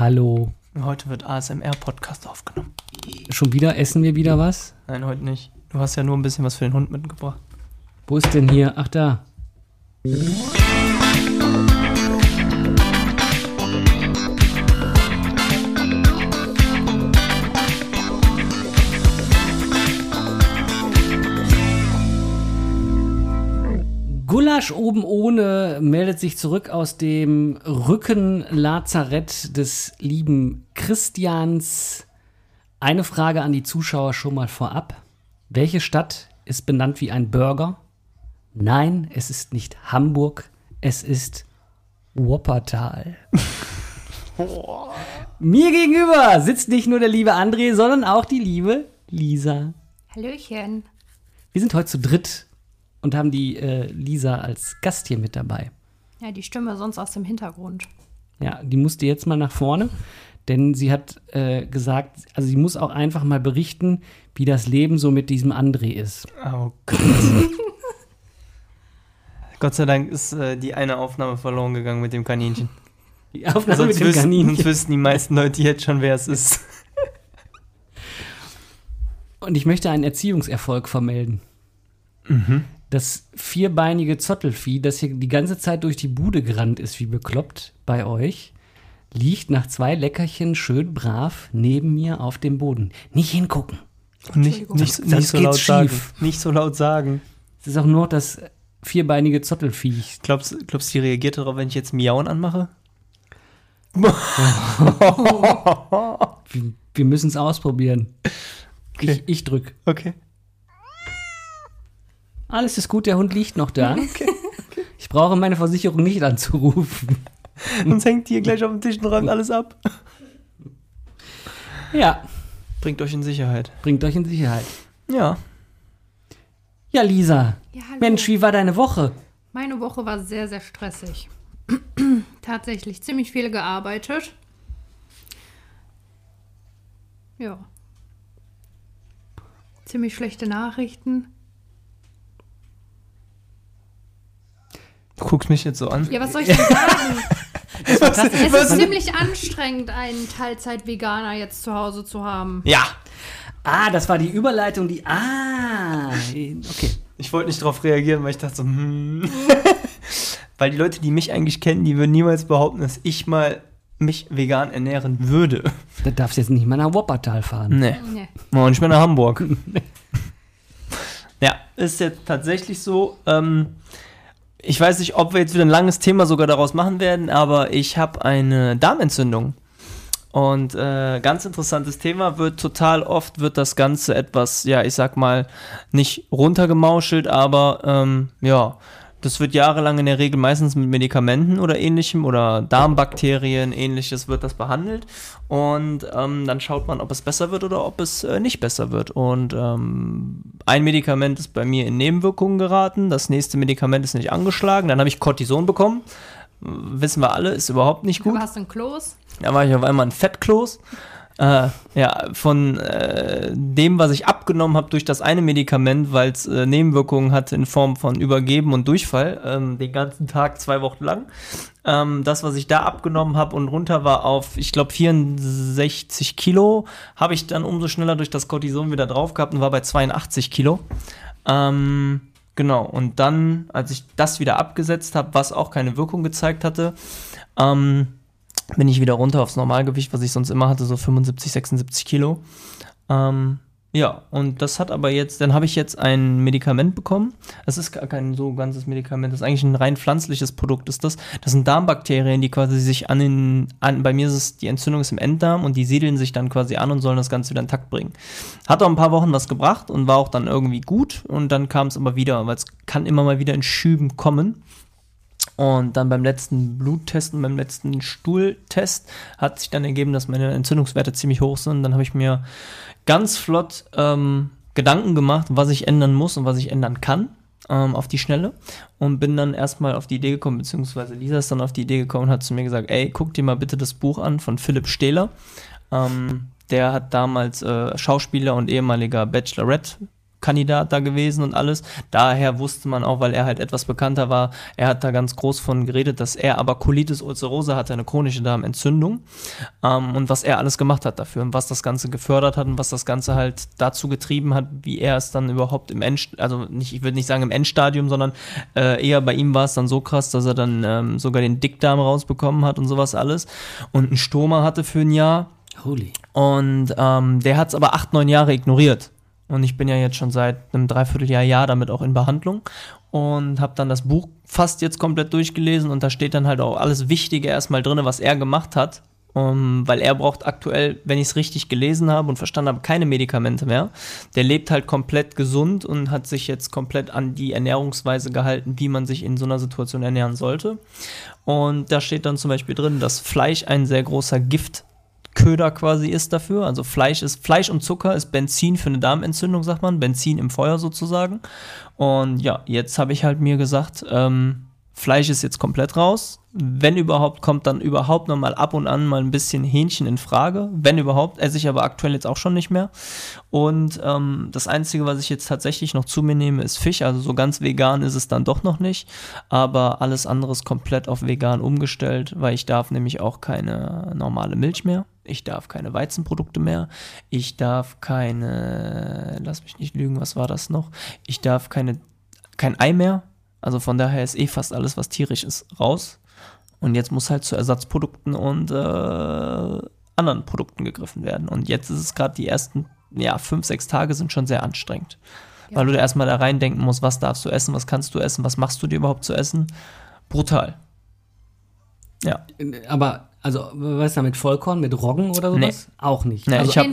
Hallo. Heute wird ASMR-Podcast aufgenommen. Schon wieder essen wir wieder was? Nein, heute nicht. Du hast ja nur ein bisschen was für den Hund mitgebracht. Wo ist denn hier? Ach da. Gulasch oben ohne meldet sich zurück aus dem Rückenlazarett des lieben Christians. Eine Frage an die Zuschauer schon mal vorab. Welche Stadt ist benannt wie ein Burger? Nein, es ist nicht Hamburg, es ist Wuppertal. Mir gegenüber sitzt nicht nur der liebe André, sondern auch die liebe Lisa. Hallöchen. Wir sind heute zu dritt und haben die äh, Lisa als Gast hier mit dabei. Ja, die Stimme sonst aus dem Hintergrund. Ja, die musste jetzt mal nach vorne, denn sie hat äh, gesagt, also sie muss auch einfach mal berichten, wie das Leben so mit diesem André ist. Oh Gott. Gott sei Dank ist äh, die eine Aufnahme verloren gegangen mit dem Kaninchen. Die Aufnahme Sonst mit dem wüssten, Kaninchen. sonst wüssten die meisten Leute jetzt schon, wer es ist. Und ich möchte einen Erziehungserfolg vermelden. Mhm. Das vierbeinige Zottelvieh, das hier die ganze Zeit durch die Bude gerannt ist, wie bekloppt bei euch, liegt nach zwei Leckerchen schön brav neben mir auf dem Boden. Nicht hingucken. Und nicht, nicht, Sonst nicht so geht's laut sagen. schief. Nicht so laut sagen. Es ist auch nur das vierbeinige Zottelvieh. Glaubst du, die reagiert darauf, wenn ich jetzt Miauen anmache? Wir, wir müssen es ausprobieren. Okay. Ich, ich drück. Okay. Alles ist gut, der Hund liegt noch da. Ich brauche meine Versicherung nicht anzurufen. Sonst hängt hier gleich auf dem Tisch und räumt alles ab. Ja, Bringt euch in Sicherheit. bringt euch in Sicherheit. Ja. Ja, Lisa. Ja, hallo. Mensch, wie war deine Woche? Meine Woche war sehr, sehr stressig. Tatsächlich ziemlich viel gearbeitet. Ja. Ziemlich schlechte Nachrichten. Du guckst mich jetzt so an. Ja, was soll ich denn sagen? Was, Es was, ist ziemlich anstrengend, einen Teilzeit-Veganer jetzt zu Hause zu haben. ja. Ah, das war die Überleitung, die. Ah, okay. Ich wollte nicht darauf reagieren, weil ich dachte so, hm. weil die Leute, die mich eigentlich kennen, die würden niemals behaupten, dass ich mal mich vegan ernähren würde. Da darfst du jetzt nicht mal nach Wuppertal fahren. Nee. Nee. Oh, nicht mehr nach Hamburg. ja, ist jetzt tatsächlich so. Ähm, ich weiß nicht, ob wir jetzt wieder ein langes Thema sogar daraus machen werden, aber ich habe eine Darmentzündung. Und äh, ganz interessantes Thema wird total oft wird das Ganze etwas, ja, ich sag mal, nicht runtergemauschelt, aber ähm, ja, das wird jahrelang in der Regel meistens mit Medikamenten oder ähnlichem oder Darmbakterien, ähnliches wird das behandelt. Und ähm, dann schaut man, ob es besser wird oder ob es äh, nicht besser wird. Und ähm, ein Medikament ist bei mir in Nebenwirkungen geraten, das nächste Medikament ist nicht angeschlagen, dann habe ich Cortison bekommen. Wissen wir alle, ist überhaupt nicht Du gut. hast ein Kloß. Da war ich auf einmal ein Fettkloß. Äh, ja, von äh, dem, was ich abgenommen habe durch das eine Medikament, weil es äh, Nebenwirkungen hatte in Form von Übergeben und Durchfall, ähm, den ganzen Tag, zwei Wochen lang. Ähm, das, was ich da abgenommen habe und runter war auf, ich glaube, 64 Kilo, habe ich dann umso schneller durch das Cortison wieder drauf gehabt und war bei 82 Kilo. Ähm, genau, und dann, als ich das wieder abgesetzt habe, was auch keine Wirkung gezeigt hatte, ähm, bin ich wieder runter aufs Normalgewicht, was ich sonst immer hatte, so 75, 76 Kilo. Ähm, ja, und das hat aber jetzt, dann habe ich jetzt ein Medikament bekommen. Das ist gar kein so ganzes Medikament, das ist eigentlich ein rein pflanzliches Produkt, ist das. Das sind Darmbakterien, die quasi sich an den, an, bei mir ist es, die Entzündung ist im Enddarm und die siedeln sich dann quasi an und sollen das Ganze wieder in Takt bringen. Hat auch ein paar Wochen was gebracht und war auch dann irgendwie gut und dann kam es aber wieder, weil es kann immer mal wieder in Schüben kommen. Und dann beim letzten Bluttesten, beim letzten Stuhltest hat sich dann ergeben, dass meine Entzündungswerte ziemlich hoch sind. Dann habe ich mir ganz flott ähm, Gedanken gemacht, was ich ändern muss und was ich ändern kann ähm, auf die Schnelle. Und bin dann erstmal auf die Idee gekommen, beziehungsweise Lisa ist dann auf die Idee gekommen und hat zu mir gesagt, ey, guck dir mal bitte das Buch an von Philipp Stehler. Ähm, der hat damals äh, Schauspieler und ehemaliger Bachelorette Kandidat da gewesen und alles. Daher wusste man auch, weil er halt etwas bekannter war, er hat da ganz groß von geredet, dass er aber Colitis ulcerosa hatte, eine chronische Darmentzündung. Ähm, und was er alles gemacht hat dafür und was das Ganze gefördert hat und was das Ganze halt dazu getrieben hat, wie er es dann überhaupt im End, also nicht, ich würde nicht sagen im Endstadium, sondern äh, eher bei ihm war es dann so krass, dass er dann ähm, sogar den Dickdarm rausbekommen hat und sowas alles. Und einen Stoma hatte für ein Jahr. Holy. Und ähm, der hat es aber acht, neun Jahre ignoriert. Und ich bin ja jetzt schon seit einem Dreivierteljahr Jahr damit auch in Behandlung und habe dann das Buch fast jetzt komplett durchgelesen und da steht dann halt auch alles Wichtige erstmal drin, was er gemacht hat. Um, weil er braucht aktuell, wenn ich es richtig gelesen habe und verstanden habe, keine Medikamente mehr. Der lebt halt komplett gesund und hat sich jetzt komplett an die Ernährungsweise gehalten, wie man sich in so einer Situation ernähren sollte. Und da steht dann zum Beispiel drin, dass Fleisch ein sehr großer Gift Köder quasi ist dafür. Also Fleisch ist Fleisch und Zucker ist Benzin für eine Darmentzündung, sagt man. Benzin im Feuer sozusagen. Und ja, jetzt habe ich halt mir gesagt, ähm, Fleisch ist jetzt komplett raus. Wenn überhaupt, kommt dann überhaupt noch mal ab und an mal ein bisschen Hähnchen in Frage. Wenn überhaupt, esse ich aber aktuell jetzt auch schon nicht mehr. Und ähm, das Einzige, was ich jetzt tatsächlich noch zu mir nehme, ist Fisch. Also so ganz vegan ist es dann doch noch nicht. Aber alles andere ist komplett auf vegan umgestellt, weil ich darf nämlich auch keine normale Milch mehr. Ich darf keine Weizenprodukte mehr. Ich darf keine, lass mich nicht lügen, was war das noch? Ich darf keine, kein Ei mehr also von daher ist eh fast alles, was tierisch ist, raus. Und jetzt muss halt zu Ersatzprodukten und äh, anderen Produkten gegriffen werden. Und jetzt ist es gerade die ersten, ja, fünf, sechs Tage sind schon sehr anstrengend. Ja. Weil du da erstmal da reindenken musst, was darfst du essen, was kannst du essen, was machst du dir überhaupt zu essen. Brutal. Ja. Aber, also, was ist da mit Vollkorn, mit Roggen oder sowas? Nee. Auch nicht. Nee, also, ich hab,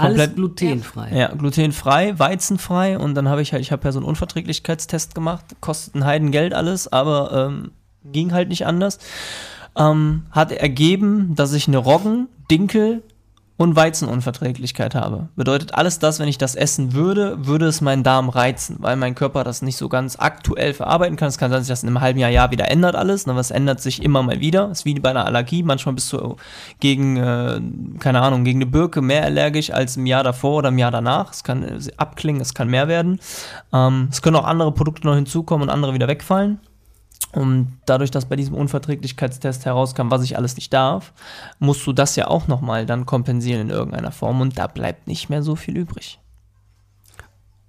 alles glutenfrei. Ja, glutenfrei, weizenfrei und dann habe ich halt, ich habe ja so einen Unverträglichkeitstest gemacht, kostet ein Heidengeld alles, aber ähm, ging halt nicht anders. Ähm, hat ergeben, dass ich eine Roggen, Dinkel, und Weizenunverträglichkeit habe. Bedeutet alles das, wenn ich das essen würde, würde es meinen Darm reizen, weil mein Körper das nicht so ganz aktuell verarbeiten kann. Es kann sein, dass sich das in einem halben Jahr, Jahr wieder ändert alles, aber es ändert sich immer mal wieder. Es ist wie bei einer Allergie. Manchmal bist du gegen, äh, keine Ahnung, gegen eine Birke mehr allergisch als im Jahr davor oder im Jahr danach. Es kann äh, abklingen, es kann mehr werden. Ähm, es können auch andere Produkte noch hinzukommen und andere wieder wegfallen. Und dadurch, dass bei diesem Unverträglichkeitstest herauskam, was ich alles nicht darf, musst du das ja auch nochmal dann kompensieren in irgendeiner Form und da bleibt nicht mehr so viel übrig.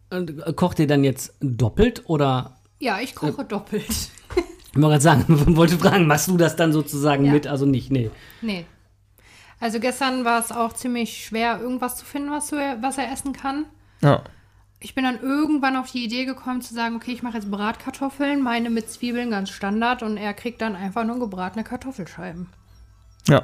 Und äh, kocht ihr dann jetzt doppelt oder? Ja, ich koche äh, doppelt. Ich wollte gerade sagen, wollte fragen, machst du das dann sozusagen ja. mit? Also nicht, nee. Nee. Also gestern war es auch ziemlich schwer, irgendwas zu finden, was, du, was er essen kann. Ja ich bin dann irgendwann auf die Idee gekommen zu sagen, okay, ich mache jetzt Bratkartoffeln, meine mit Zwiebeln ganz Standard und er kriegt dann einfach nur gebratene Kartoffelscheiben. Ja.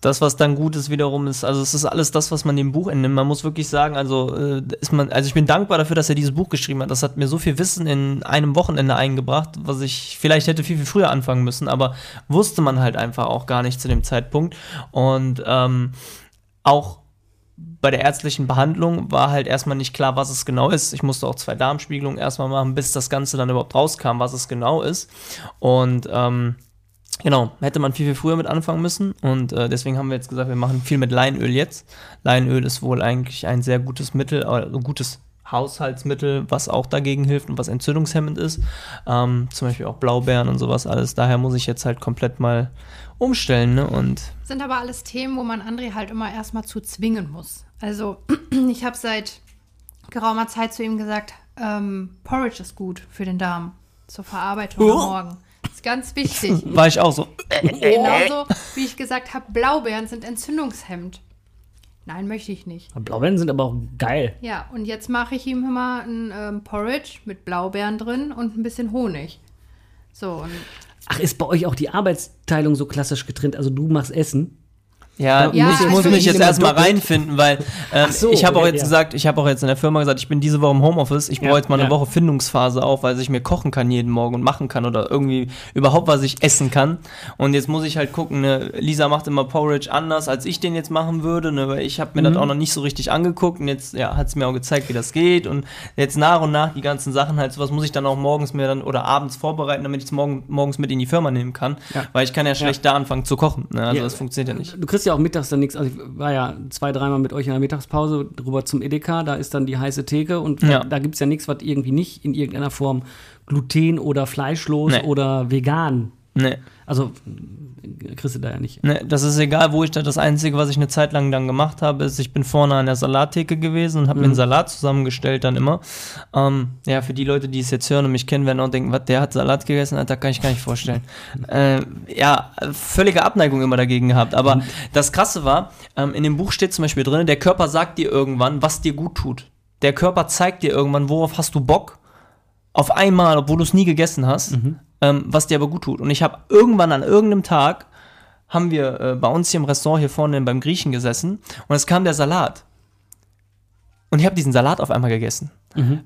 Das, was dann gut ist, wiederum ist, also es ist alles das, was man dem Buch entnimmt. Man muss wirklich sagen, also äh, ist man, also ich bin dankbar dafür, dass er dieses Buch geschrieben hat. Das hat mir so viel Wissen in einem Wochenende eingebracht, was ich vielleicht hätte viel, viel früher anfangen müssen, aber wusste man halt einfach auch gar nicht zu dem Zeitpunkt. Und ähm, auch bei der ärztlichen Behandlung war halt erstmal nicht klar, was es genau ist. Ich musste auch zwei Darmspiegelungen erstmal machen, bis das Ganze dann überhaupt rauskam, was es genau ist. Und ähm, genau, hätte man viel, viel früher mit anfangen müssen. Und äh, deswegen haben wir jetzt gesagt, wir machen viel mit Leinöl jetzt. Leinöl ist wohl eigentlich ein sehr gutes Mittel, äh, gutes Haushaltsmittel, was auch dagegen hilft und was entzündungshemmend ist. Ähm, zum Beispiel auch Blaubeeren und sowas alles. Daher muss ich jetzt halt komplett mal umstellen. Ne? Und sind aber alles Themen, wo man André halt immer erstmal zu zwingen muss. Also ich habe seit geraumer Zeit zu ihm gesagt, ähm, Porridge ist gut für den Darm zur Verarbeitung oh. am Morgen. Ist ganz wichtig. War ich auch so. Genauso wie ich gesagt habe, Blaubeeren sind entzündungshemmend. Nein, möchte ich nicht. Blaubeeren sind aber auch geil. Ja, und jetzt mache ich ihm immer ein ähm, Porridge mit Blaubeeren drin und ein bisschen Honig. So, und Ach, ist bei euch auch die Arbeitsteilung so klassisch getrennt? Also du machst Essen ja, ja ich muss mich jetzt erstmal reinfinden, weil ähm, so, ich habe auch jetzt ja. gesagt, ich habe auch jetzt in der Firma gesagt, ich bin diese Woche im Homeoffice, ich brauche ja, jetzt mal eine Woche Findungsphase auch, weil ich mir kochen kann jeden Morgen und machen kann oder irgendwie überhaupt was ich essen kann. Und jetzt muss ich halt gucken, ne, Lisa macht immer Porridge anders, als ich den jetzt machen würde, ne, weil ich habe mir mhm. das auch noch nicht so richtig angeguckt und jetzt ja, hat es mir auch gezeigt, wie das geht und jetzt nach und nach die ganzen Sachen halt, sowas muss ich dann auch morgens mir dann oder abends vorbereiten, damit ich es morgen, morgens mit in die Firma nehmen kann, weil ich kann ja schlecht da anfangen zu kochen. Ne? Also das funktioniert ja nicht. Du kriegst kriegst ja auch mittags dann nichts. Also ich war ja zwei, dreimal mit euch in der Mittagspause rüber zum Edeka, da ist dann die heiße Theke und Ja. da, da gibt es ja nichts, was irgendwie nicht in irgendeiner Form gluten- oder fleischlos Nee. oder vegan. Nee. Also kriegst du da ja nicht. Ne, das ist egal, wo ich da. Das Einzige, was ich eine Zeit lang dann gemacht habe, ist, ich bin vorne an der Salattheke gewesen und habe mir einen Salat zusammengestellt dann immer. Ähm, ja, für die Leute, die es jetzt hören und mich kennen, werden auch denken, was, der hat Salat gegessen? Alter, kann ich gar nicht vorstellen. äh, ja, völlige Abneigung immer dagegen gehabt. Aber das Krasse war, ähm, in dem Buch steht zum Beispiel drin, der Körper sagt dir irgendwann, was dir gut tut. Der Körper zeigt dir irgendwann, worauf hast du Bock auf einmal, obwohl du es nie gegessen hast, ähm, was dir aber gut tut. Und ich habe irgendwann an irgendeinem Tag, haben wir äh, bei uns hier im Restaurant hier vorne beim Griechen gesessen und es kam der Salat. Und ich habe diesen Salat auf einmal gegessen.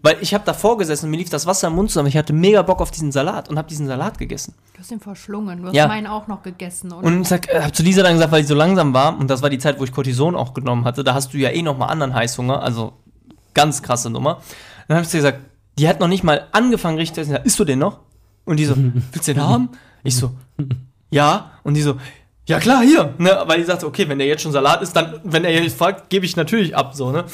Weil ich habe davor gesessen und mir lief das Wasser im Mund zusammen. Ich hatte mega Bock auf diesen Salat und habe diesen Salat gegessen. Du hast ihn verschlungen. Du hast Ja. meinen auch noch gegessen. Und, Und ich sag, äh, hab zu Lisa dann gesagt, weil ich so langsam war, und das war die Zeit, wo ich Cortison auch genommen hatte, da hast du ja eh nochmal anderen Heißhunger, also ganz krasse Nummer. Dann habe ich zu ihr gesagt, die hat noch nicht mal angefangen richtig zu essen. Isst du den noch? Und die so, willst du den haben? Ich so, ja. Und die so, ja klar, hier. Ne? Weil die sagte, okay, wenn der jetzt schon Salat ist, dann, wenn er jetzt fragt, gebe ich natürlich ab, so, ne?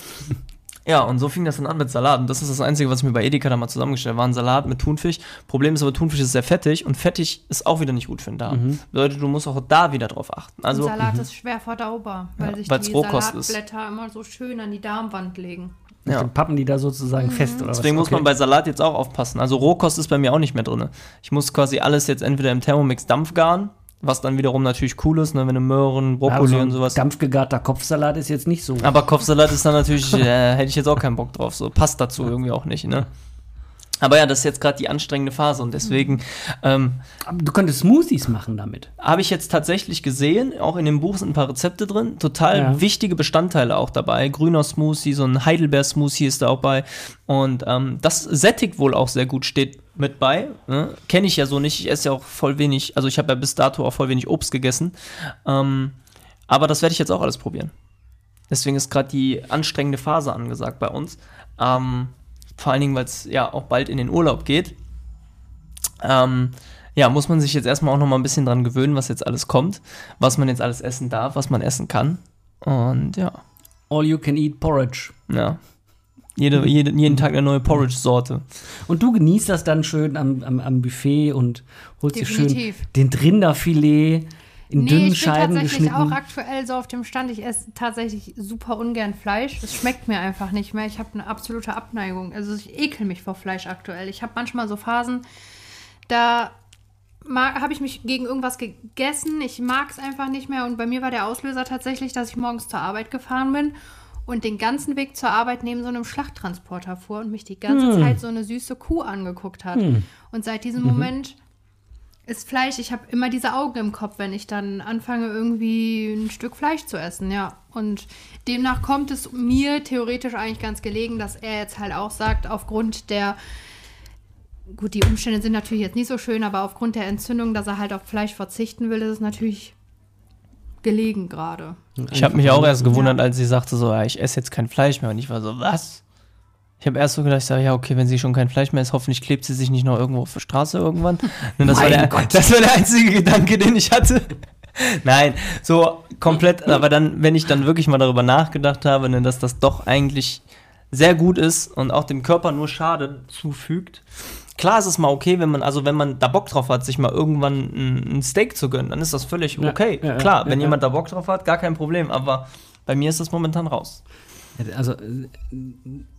Ja, und so fing das dann an mit Salat. Und das ist das Einzige, was ich mir bei Edeka da mal zusammengestellt habe, war ein Salat mit Thunfisch. Problem ist aber, Thunfisch ist sehr fettig und fettig ist auch wieder nicht gut für den Darm. Bedeutet, du musst auch da wieder drauf achten. also, Salat ist schwer verdaubar, weil Ja, sich die Rohkost ist. Salatblätter immer so schön an die Darmwand legen. Ja. Dann pappen die da sozusagen fest oder Deswegen was? muss man bei Salat jetzt auch aufpassen. Also Rohkost ist bei mir auch nicht mehr drin. Ich muss quasi alles jetzt entweder im Thermomix Dampfgaren, was dann wiederum natürlich cool ist, ne, wenn du Möhren, Brokkoli also, und sowas. Dampfgegarter Kopfsalat ist jetzt nicht so. Aber Kopfsalat ist dann natürlich, äh, hätte ich jetzt auch keinen Bock drauf. So passt dazu irgendwie auch nicht, ne? Aber ja, das ist jetzt gerade die anstrengende Phase und deswegen ähm, du könntest Smoothies machen damit. habe ich jetzt tatsächlich gesehen, auch in dem Buch sind ein paar Rezepte drin, total Ja. wichtige Bestandteile auch dabei. Grüner Smoothie, so ein Heidelbeer-Smoothie ist da auch bei. Und ähm, das sättigt wohl auch sehr gut, steht mit bei. Ne? Kenne ich ja so nicht, ich esse ja auch voll wenig, also ich habe ja bis dato auch voll wenig Obst gegessen. Ähm, aber das werde ich jetzt auch alles probieren. Deswegen ist gerade die anstrengende Phase angesagt bei uns. Ähm, vor allen Dingen, weil es ja auch bald in den Urlaub geht. Ähm, ja, muss man sich jetzt erstmal auch noch mal ein bisschen dran gewöhnen, was jetzt alles kommt, was man jetzt alles essen darf, was man essen kann. Und ja, All you can eat porridge. ja. Jede, jede, jeden Tag eine neue Porridge-Sorte. Und du genießt das dann schön am, am, am Buffet und holst dir schön Definitiv. den Rinderfilet in dünnen Nee, ich bin Scheiben tatsächlich geschnitten. auch aktuell so auf dem Stand. Ich esse tatsächlich super ungern Fleisch. Es schmeckt mir einfach nicht mehr. Ich habe eine absolute Abneigung. Also ich ekel mich vor Fleisch aktuell. Ich habe manchmal so Phasen, da habe ich mich gegen irgendwas gegessen. Ich mag es einfach nicht mehr. Und bei mir war der Auslöser tatsächlich, dass ich morgens zur Arbeit gefahren bin und den ganzen Weg zur Arbeit neben so einem Schlachttransporter fuhr und mich die ganze Hm. Zeit so eine süße Kuh angeguckt hat. Und seit diesem Mhm. Moment ist Fleisch, ich habe immer diese Augen im Kopf, wenn ich dann anfange, irgendwie ein Stück Fleisch zu essen, ja. Und demnach kommt es mir theoretisch eigentlich ganz gelegen, dass er jetzt halt auch sagt, aufgrund der, gut, die Umstände sind natürlich jetzt nicht so schön, aber aufgrund der Entzündung, dass er halt auf Fleisch verzichten will, ist es natürlich gelegen gerade. Ich habe mich auch erst gewundert, als sie sagte so, ja, ich esse jetzt kein Fleisch mehr. Und ich war so, was? Ich habe erst so gedacht, ich sag, ja, okay, wenn sie schon kein Fleisch mehr isst, hoffentlich klebt sie sich nicht noch irgendwo auf der Straße irgendwann. Und das, war Mein der, Gott. das war der einzige Gedanke, den ich hatte. Nein, so komplett, aber dann, wenn ich dann wirklich mal darüber nachgedacht habe, ne, dass das doch eigentlich sehr gut ist und auch dem Körper nur Schaden zufügt. Klar ist es mal okay, wenn man, also wenn man da Bock drauf hat, sich mal irgendwann ein, Steak zu gönnen, dann ist das völlig okay. ja, ja, Klar, ja, wenn jemand da Bock drauf hat, gar kein Problem, aber bei mir ist das momentan raus. Also, äh,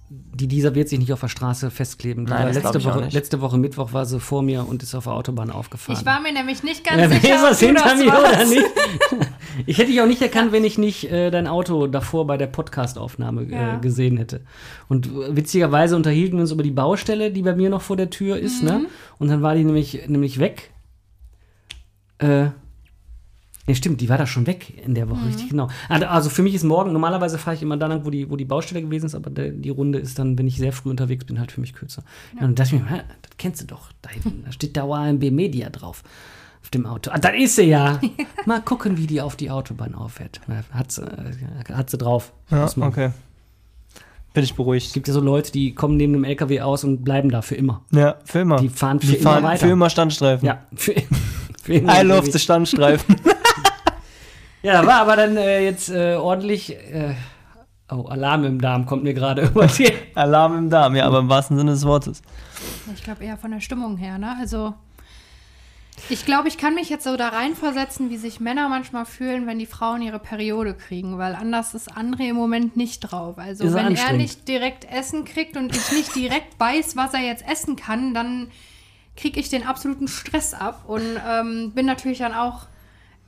die Lisa wird sich nicht auf der Straße festkleben. Nein, letzte, ich auch Woche, nicht. letzte Woche Mittwoch war sie vor mir und ist auf der Autobahn aufgefahren. Ich war mir nämlich nicht ganz ja, sicher, ist das hinter mir oder warst. nicht? Ich hätte dich auch nicht erkannt, wenn ich nicht äh, dein Auto davor bei der Podcast-Aufnahme äh, Ja. gesehen hätte. Und äh, witzigerweise unterhielten wir uns über die Baustelle, die bei mir noch vor der Tür ist, Mhm. ne? Und dann war die nämlich, nämlich weg. Äh, ja, stimmt, die war da schon weg in der Woche, Mhm. richtig genau. Also für mich ist morgen, normalerweise fahre ich immer da lang, wo die, wo die Baustelle gewesen ist, aber der, die Runde ist dann, wenn ich sehr früh unterwegs bin, halt für mich kürzer. Ja. und dann dachte ich mir, hä, das kennst du doch, da hinten, da steht da AMB Media drauf. Auf dem Auto. Ah, da ist sie ja. Mal gucken, wie die auf die Autobahn auffährt. Ja, Hat sie, äh, hat sie drauf. Ja, okay. Bin ich Es beruhigt. gibt ja so Leute, die kommen neben dem LKW aus und bleiben da für immer. Ja, für immer. Die fahren für Die immer fahren weiter. für immer Standstreifen. Ja, für, für immer. I love the Standstreifen. Ja, da war aber dann äh, jetzt äh, ordentlich. Äh, oh, Alarm im Darm kommt mir gerade über die. Alarm im Darm, ja, aber im wahrsten Sinne des Wortes. Ich glaube eher von der Stimmung her, ne? Also ich glaube, ich kann mich jetzt so da reinversetzen, wie sich Männer manchmal fühlen, wenn die Frauen ihre Periode kriegen, weil anders ist André im Moment nicht drauf. Also Ist wenn er nicht direkt Essen kriegt und ich nicht direkt weiß, was er jetzt essen kann, dann kriege ich den absoluten Stress ab und ähm, bin natürlich dann auch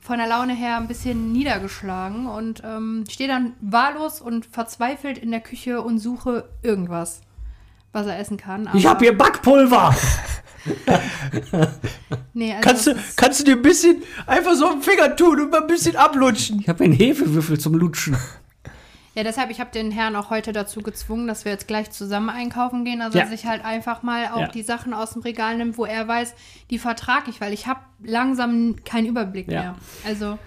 von der Laune her ein bisschen niedergeschlagen und ähm, stehe dann wahllos und verzweifelt in der Küche und suche irgendwas, was er essen kann. Ich habe hier Backpulver! Nee, also Kannst du, kannst du dir ein bisschen einfach so einen Finger tun und mal ein bisschen ablutschen? Ich habe einen Hefewürfel zum Lutschen. Ja, deshalb, ich habe den Herrn auch heute dazu gezwungen, dass wir jetzt gleich zusammen einkaufen gehen. Also, Ja. dass ich halt einfach mal auch Ja. die Sachen aus dem Regal nimmt, wo er weiß, die vertrage ich, weil ich habe langsam keinen Überblick Ja. mehr. Also,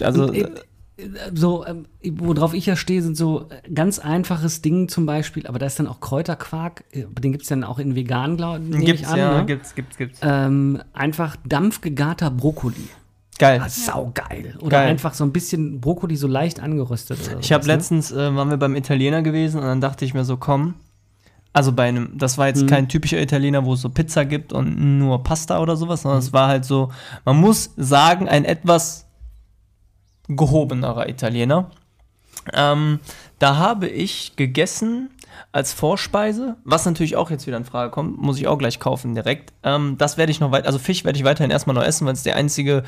Also, Äh, So, ähm, worauf ich ja stehe, sind so äh, ganz einfaches Ding zum Beispiel, aber da ist dann auch Kräuterquark, äh, den gibt es dann auch in vegan, glaube ich, gibt's, an. ja, ne? gibt's, gibt's, gibt's. ähm, einfach dampfgegarter Brokkoli. Geil. Ah, saugeil. Oder Geil. einfach so ein bisschen Brokkoli so leicht angeröstet. Oder Ich habe ne? letztens, äh, waren wir beim Italiener gewesen und dann dachte ich mir so, komm, also bei einem, das war jetzt Mhm. kein typischer Italiener, wo es so Pizza gibt und nur Pasta oder sowas, sondern Mhm. es war halt so, man muss sagen, ein etwas gehobenerer Italiener. Ähm, da habe ich gegessen als Vorspeise, was natürlich auch jetzt wieder in Frage kommt, muss ich auch gleich kaufen direkt. Ähm, das werde ich noch weiter, also Fisch werde ich weiterhin erstmal noch essen, weil es der einzige,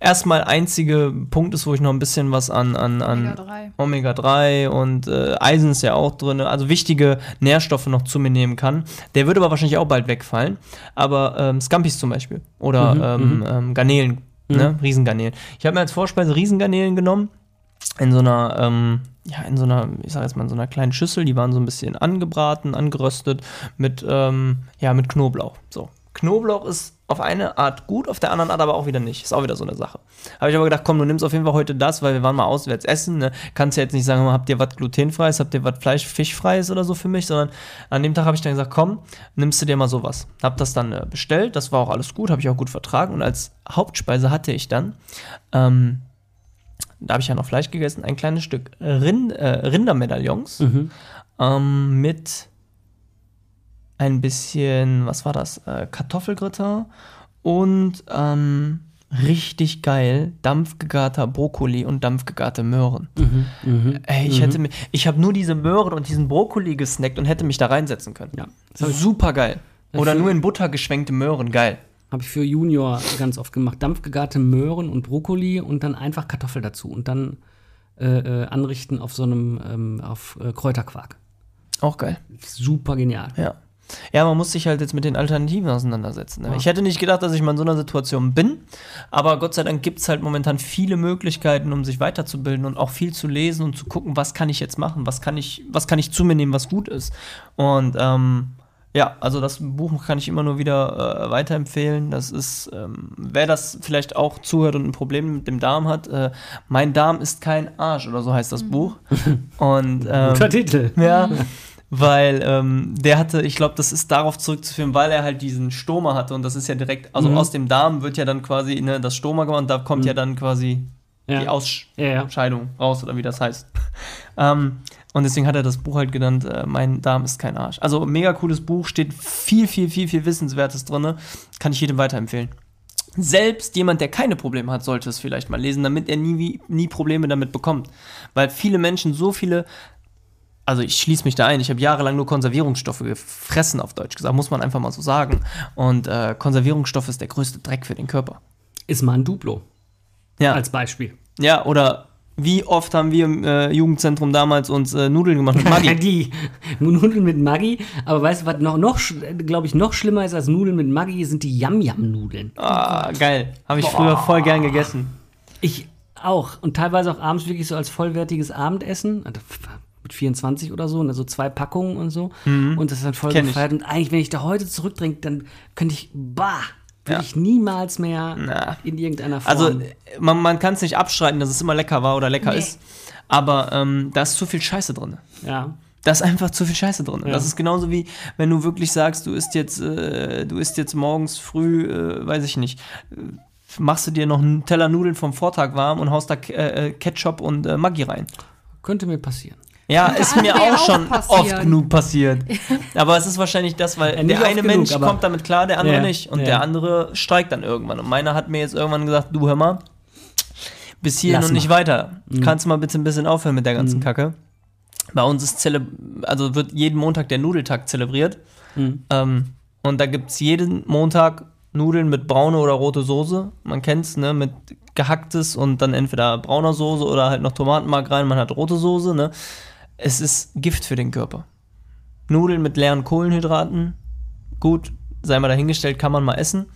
erstmal einzige Punkt ist, wo ich noch ein bisschen was an, an, an Omega-3. Omega-3 und äh, Eisen ist ja auch drin, also wichtige Nährstoffe noch zu mir nehmen kann. Der würde aber wahrscheinlich auch bald wegfallen. Aber ähm, Scampis zum Beispiel oder ähm, ähm, Garnelen, ne? Riesengarnelen. Ich habe mir als Vorspeise Riesengarnelen genommen in so einer, ähm, ja, in so einer, ich sag jetzt mal, in so einer kleinen Schüssel, die waren so ein bisschen angebraten, angeröstet mit, ähm, ja, mit Knoblauch. So. Knoblauch ist auf eine Art gut, auf der anderen Art aber auch wieder nicht. Ist auch wieder so eine Sache. Habe ich aber gedacht, komm, du nimmst auf jeden Fall heute das, weil wir waren mal auswärts essen. Ne? Kannst ja jetzt nicht sagen, habt ihr was glutenfreies, habt ihr was Fleisch, fischfreies oder so für mich, sondern an dem Tag habe ich dann gesagt, komm, nimmst du dir mal sowas. Hab das dann äh, bestellt, das war auch alles gut, habe ich auch gut vertragen und als Hauptspeise hatte ich dann ähm, da habe ich ja noch Fleisch gegessen, ein kleines Stück Rind, äh, Rindermedaillons Mhm. ähm, mit ein bisschen, was war das? Äh, Kartoffelgratin und ähm, richtig geil dampfgegarter Brokkoli und dampfgegarte Möhren. Mhm. Mhm. Ey, ich hätte mir, ich habe nur diese Möhren und diesen Brokkoli gesnackt und hätte mich da reinsetzen können. Ja. Super geil. Oder nur in Butter geschwenkte Möhren, geil. Habe ich für Junior ganz oft gemacht. Dampfgegarte Möhren und Brokkoli und dann einfach Kartoffel dazu und dann äh, äh, anrichten auf so einem ähm, auf äh, Kräuterquark. Auch geil. Super genial. Ja. Ja, man muss sich halt jetzt mit den Alternativen auseinandersetzen. Ne? Ja. Ich hätte nicht gedacht, dass ich mal in so einer Situation bin, aber Gott sei Dank gibt es halt momentan viele Möglichkeiten, um sich weiterzubilden und auch viel zu lesen und zu gucken, was kann ich jetzt machen, was kann ich, was kann ich zu mir nehmen, was gut ist. Und ähm, ja, also das Buch kann ich immer nur wieder äh, weiterempfehlen. Das ist, ähm, wer das vielleicht auch zuhört und ein Problem mit dem Darm hat, äh, mein Darm ist kein Arsch oder so heißt das Buch. Und ähm, Guter Titel. ja, weil ähm, der hatte, ich glaube, das ist darauf zurückzuführen, weil er halt diesen Stoma hatte und das ist ja direkt, also Mhm. aus dem Darm wird ja dann quasi ne, das Stoma gemacht und da kommt ja dann quasi die Ja. Ausscheidung Ja, ja. raus oder wie das heißt. ähm, und deswegen hat er das Buch halt genannt, äh, Mein Darm ist kein Arsch. Also mega cooles Buch, steht viel, viel, viel, viel Wissenswertes drin. Kann ich jedem weiterempfehlen. Selbst jemand, der keine Probleme hat, sollte es vielleicht mal lesen, damit er nie, nie Probleme damit bekommt. Weil viele Menschen so viele also ich schließe mich da ein, ich habe jahrelang nur Konservierungsstoffe gefressen, auf Deutsch gesagt, muss man einfach mal so sagen. Und äh, Konservierungsstoff ist der größte Dreck für den Körper. Ist mal ein Duplo Ja, als Beispiel. ja oder wie oft haben wir im äh, Jugendzentrum damals uns äh, Nudeln gemacht mit Maggi? die Nudeln mit Maggi. Aber weißt du, was noch, noch glaube ich, noch schlimmer ist als Nudeln mit Maggi, sind die Yam-Yam-Nudeln. ah, geil. Habe ich früher voll gern gegessen. Ich auch. Und teilweise auch abends wirklich so als vollwertiges Abendessen. Also mit 24 oder so, ne, so zwei Packungen und so. Und das ist dann voll Mhm. Gefeiert. Und eigentlich, wenn ich da heute zurückdenke, dann könnte ich, bah, würde Ja. ich niemals mehr Na. in irgendeiner Form. Also man, man kann es nicht abstreiten, dass es immer lecker war oder lecker Nee. ist. Aber ähm, da ist zu viel Scheiße drin. ja. Da ist einfach zu viel Scheiße drin. Ja. Das ist genauso wie, wenn du wirklich sagst, du isst jetzt, äh, du isst jetzt morgens früh, äh, weiß ich nicht, äh, machst du dir noch einen Teller Nudeln vom Vortag warm und haust da äh, Ketchup und äh, Maggi rein. Könnte mir passieren. Ja, ist mir auch auch schon passieren. oft genug passiert. Aber es ist wahrscheinlich das, weil nicht der eine genug, Mensch kommt damit klar, der andere Ja, nicht. Und ja. der andere streikt dann irgendwann. Und meiner hat mir jetzt irgendwann gesagt, du hör mal, bis hierhin Lass und nicht mal. weiter. Kannst du mal bitte ein bisschen aufhören mit der ganzen Kacke? Bei uns ist zele also wird jeden Montag der Nudeltag zelebriert. Mhm. Ähm, und da gibt es jeden Montag Nudeln mit braune oder rote Soße. Man kennt's, ne? Mit gehacktes und dann entweder brauner Soße oder halt noch Tomatenmark rein. Man hat rote Soße, ne? Es ist Gift für den Körper. Nudeln mit leeren Kohlenhydraten, gut, sei mal dahingestellt, kann man mal essen.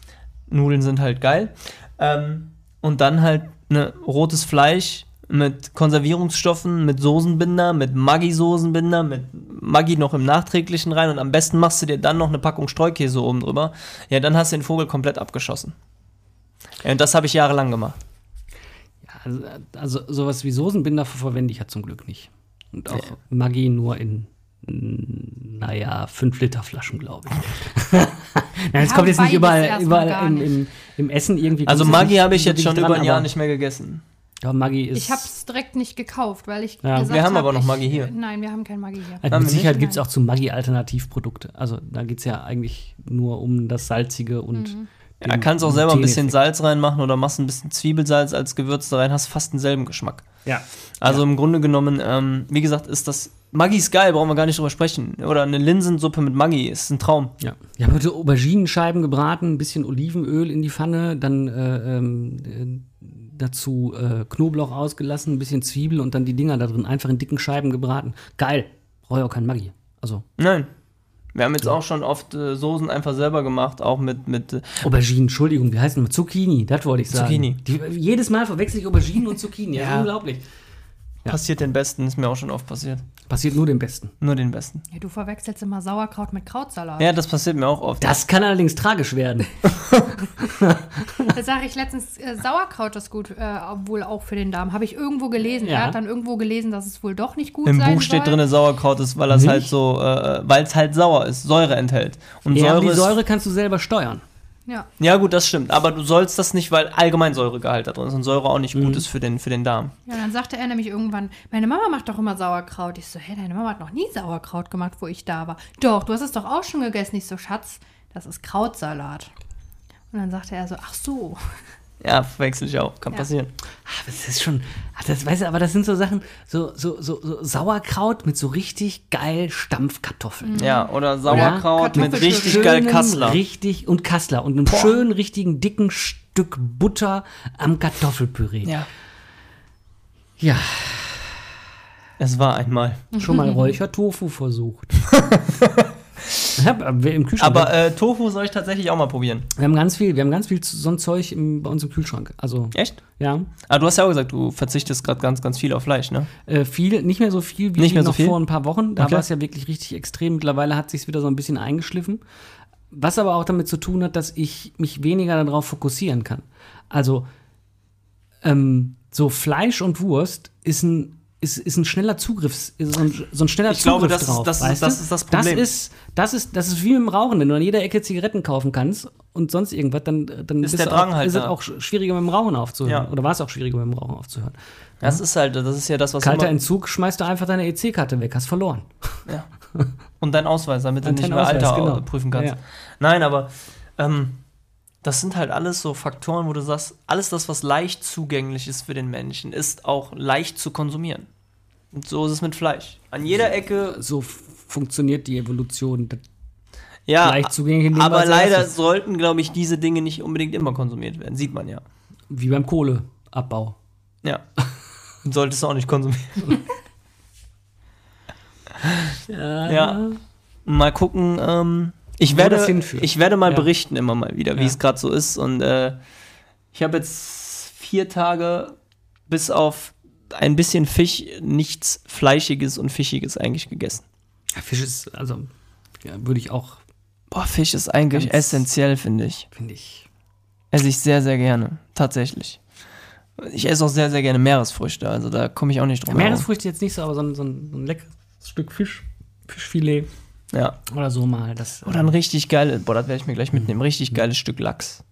Nudeln sind halt geil. Ähm, und dann halt ne, rotes Fleisch mit Konservierungsstoffen, mit Soßenbinder, mit Maggi-Soßenbinder, mit Maggi noch im Nachträglichen rein und am besten machst du dir dann noch eine Packung Streukäse oben drüber. Ja, dann hast du den Vogel komplett abgeschossen. Ja, und das habe ich jahrelang gemacht. Ja, also, also sowas wie Soßenbinder verwende ich ja zum Glück nicht. Und auch Maggi nur in, naja, 5 Liter Flaschen, glaube ich. Nein, es Ja, kommt jetzt nicht überall, überall im, nicht. im, im Essen irgendwie. Also Maggi habe ich jetzt schon dicht über dran, ein Jahr nicht mehr gegessen. Ja, Maggi ist. Ich habe es direkt nicht gekauft, weil ich Ja. gesagt Wir haben hab, aber noch ich- Maggi hier. Nein, wir haben kein Maggi hier. Also mit Sicherheit gibt es auch zu Maggi Alternativprodukte. Also da geht es ja eigentlich nur um das Salzige und. Mhm. Ja, den kannst auch selber ein bisschen. Salz reinmachen oder machst ein bisschen Zwiebelsalz als Gewürz da rein, hast fast denselben Geschmack. Ja. Also im Grunde genommen, ähm, wie gesagt, ist das. Maggi ist geil, brauchen wir gar nicht drüber sprechen. Oder eine Linsensuppe mit Maggi ist ein Traum. Ja. Ich habe heute Auberginenscheiben gebraten, ein bisschen Olivenöl in die Pfanne, dann äh, ähm, äh, dazu äh, Knoblauch ausgelassen, ein bisschen Zwiebel und dann die Dinger da drin einfach in dicken Scheiben gebraten. Geil. Brauche ich auch kein Maggi. Also Nein. Wir haben jetzt auch schon oft äh, Soßen einfach selber gemacht, auch mit, mit äh, Auberginen, Entschuldigung, wie heißen die? Zucchini, das wollte ich sagen. Zucchini. Die, jedes Mal verwechsel ich Auberginen und Zucchini. Das ist Ja. unglaublich. Ja. passiert den Besten, ist mir auch schon oft passiert. Passiert nur dem Besten. Nur den Besten. Ja, du verwechselst immer Sauerkraut mit Krautsalat. Ja, das passiert mir auch oft. Das kann allerdings tragisch werden. Da sage ich letztens, äh, Sauerkraut ist gut, äh, wohl auch für den Darm. Habe ich irgendwo gelesen. Ja. Er hat dann irgendwo gelesen, dass es wohl doch nicht gut Im sein Buch steht soll. drin, Sauerkraut ist, weil Milch? halt so, äh, weil es halt sauer ist, Säure enthält. Und Ja, aber Säure die ist Säure kannst du selber steuern. Ja. Ja, gut, das stimmt. Aber du sollst das nicht, weil allgemein Säuregehalt da drin ist und Säure auch nicht Mhm. gut ist für den, für den Darm. ja, dann sagte er nämlich irgendwann, meine Mama macht doch immer Sauerkraut. Ich so, hä, deine Mama hat noch nie Sauerkraut gemacht, wo ich da war. Doch, du hast es doch auch schon gegessen. Ich so, Schatz, das ist Krautsalat. Und dann sagte er so, ach so. Ja, verwechsel ich auch. Kann Ja. passieren. Ah, Das ist schon, ach, das weißt du, aber das sind so Sachen, so, so, so, so Sauerkraut mit so richtig geil Stampfkartoffeln. Ja, oder Sauerkraut mit Kartoffelstück. richtig geil Kassler. Richtig, und Kassler. Und einem schönen, richtigen, dicken Stück Butter am Kartoffelpüree. Ja. Ja, Es war einmal. schon mal Räuchertofu versucht. Ich hab, äh, im Kühlschrank. Aber äh, Tofu soll ich tatsächlich auch mal probieren. wir haben ganz viel, wir haben ganz viel so ein Zeug im, bei uns im Kühlschrank. Also, Echt? ja. Ah, du hast ja auch gesagt, du verzichtest gerade ganz, ganz viel auf Fleisch, ne? Äh, viel, nicht mehr so viel wie Nicht mehr so noch viel? vor ein paar Wochen. Da Okay. war es ja wirklich richtig extrem. Mittlerweile hat sich wieder so ein bisschen eingeschliffen. Was aber auch damit zu tun hat, dass ich mich weniger darauf fokussieren kann. Also, ähm, so Fleisch und Wurst ist ein, ist, ist ein schneller Zugriff, so ein, so ein schneller Ich Zugriff glaube, das ist- drauf. das ist- weißt das ist das Problem. Das ist, das, ist, das ist wie mit dem Rauchen. Wenn du an jeder Ecke Zigaretten kaufen kannst und sonst irgendwas, dann, dann Ist der Drang auch, halt ist es auch schwieriger mit dem Rauchen aufzuhören. Ja. Oder war es auch schwieriger mit dem Rauchen aufzuhören. Das ist halt, das ist ja das, was Kalter Entzug, schmeißt du einfach deine EC-Karte weg, hast verloren. ja. Und dein Ausweis, damit du nicht mehr Ausweis, Alter genau. prüfen kannst. Ja. Nein, aber ähm, das sind halt alles so Faktoren, wo du sagst, alles das, was leicht zugänglich ist für den Menschen, ist auch leicht zu konsumieren. Und so ist es mit Fleisch. An jeder Ecke, So funktioniert die Evolution. Ja, leicht zugänglich aber leider erstes. sollten, glaube ich, diese Dinge nicht unbedingt immer konsumiert werden. Sieht man ja. Wie beim Kohleabbau. Ja. Solltest du auch nicht konsumieren. Ja. Ja. Mal gucken. Ähm, ich, werde, ich werde mal Ja. berichten immer mal wieder, wie Ja. es gerade so ist. Und äh, ich habe jetzt vier Tage bis auf ein bisschen Fisch nichts Fleischiges und Fischiges eigentlich gegessen. Ja, Fisch ist, also, ja, würde ich auch, Boah, Fisch ist eigentlich essentiell, finde ich. finde ich. Esse ich sehr, sehr gerne. Tatsächlich. Ich esse auch sehr, sehr gerne Meeresfrüchte. Also da komme ich auch nicht drum herum. Meeresfrüchte jetzt nicht so, aber so ein, so ein, so ein leckeres Stück Fisch, Fischfilet Ja. oder so mal. Das, Oder ein richtig geiles, boah, das werde ich mir gleich mitnehmen, richtig geiles Stück Lachs.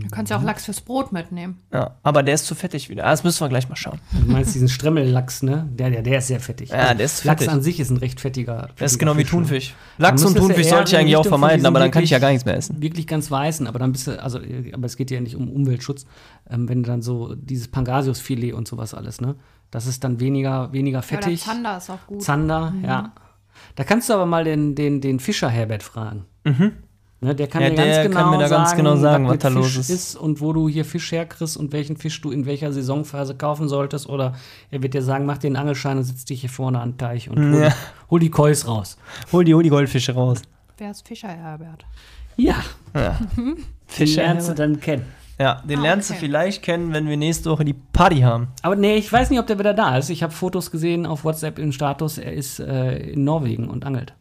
Du kannst ja auch Lachs fürs Brot mitnehmen. Ja, aber der ist zu fettig wieder. Ah, Das müssen wir gleich mal schauen. Du meinst diesen Stremmellachs, ne? Der, der, der ist sehr fettig. Ja, der ist Lachs fettig. an sich ist ein recht fettiger. Das ist fettiger genau wie Fisch, ne? Thunfisch. Lachs und Thunfisch eher sollte ich in eigentlich auch Richtung von vermeiden, aber dann kann ich ja wirklich- gar nichts mehr essen. Wirklich ganz weißen, aber dann bist du, also, äh, aber es geht ja nicht um Umweltschutz, ähm, wenn du dann so dieses Pangasiusfilet und sowas alles, ne? Das ist dann weniger, weniger Ja, oder fettig. Zander ist auch gut. Zander, ja. Da kannst du aber mal den, den, den Fischer Herbert fragen. Ne, der kann Ja, dir ganz der genau kann mir da ganz sagen, genau sagen, was mit da los Fisch ist. und wo du hier Fisch herkriegst und welchen Fisch du in welcher Saisonphase kaufen solltest. Oder er wird dir sagen, mach dir einen Angelschein und setz dich hier vorne an den Teich und hol, Ja. hol die Kois raus. Hol die, hol die Goldfische raus. Wer ist Fischer, Herbert? Ja, Ja. den Fische. lernst du dann kennen. Ja, den Ah, lernst okay. du vielleicht kennen, wenn wir nächste Woche die Party haben. Aber nee, ich weiß nicht, ob der wieder da ist. Ich habe Fotos gesehen auf WhatsApp im Status. Er ist äh, in Norwegen und angelt.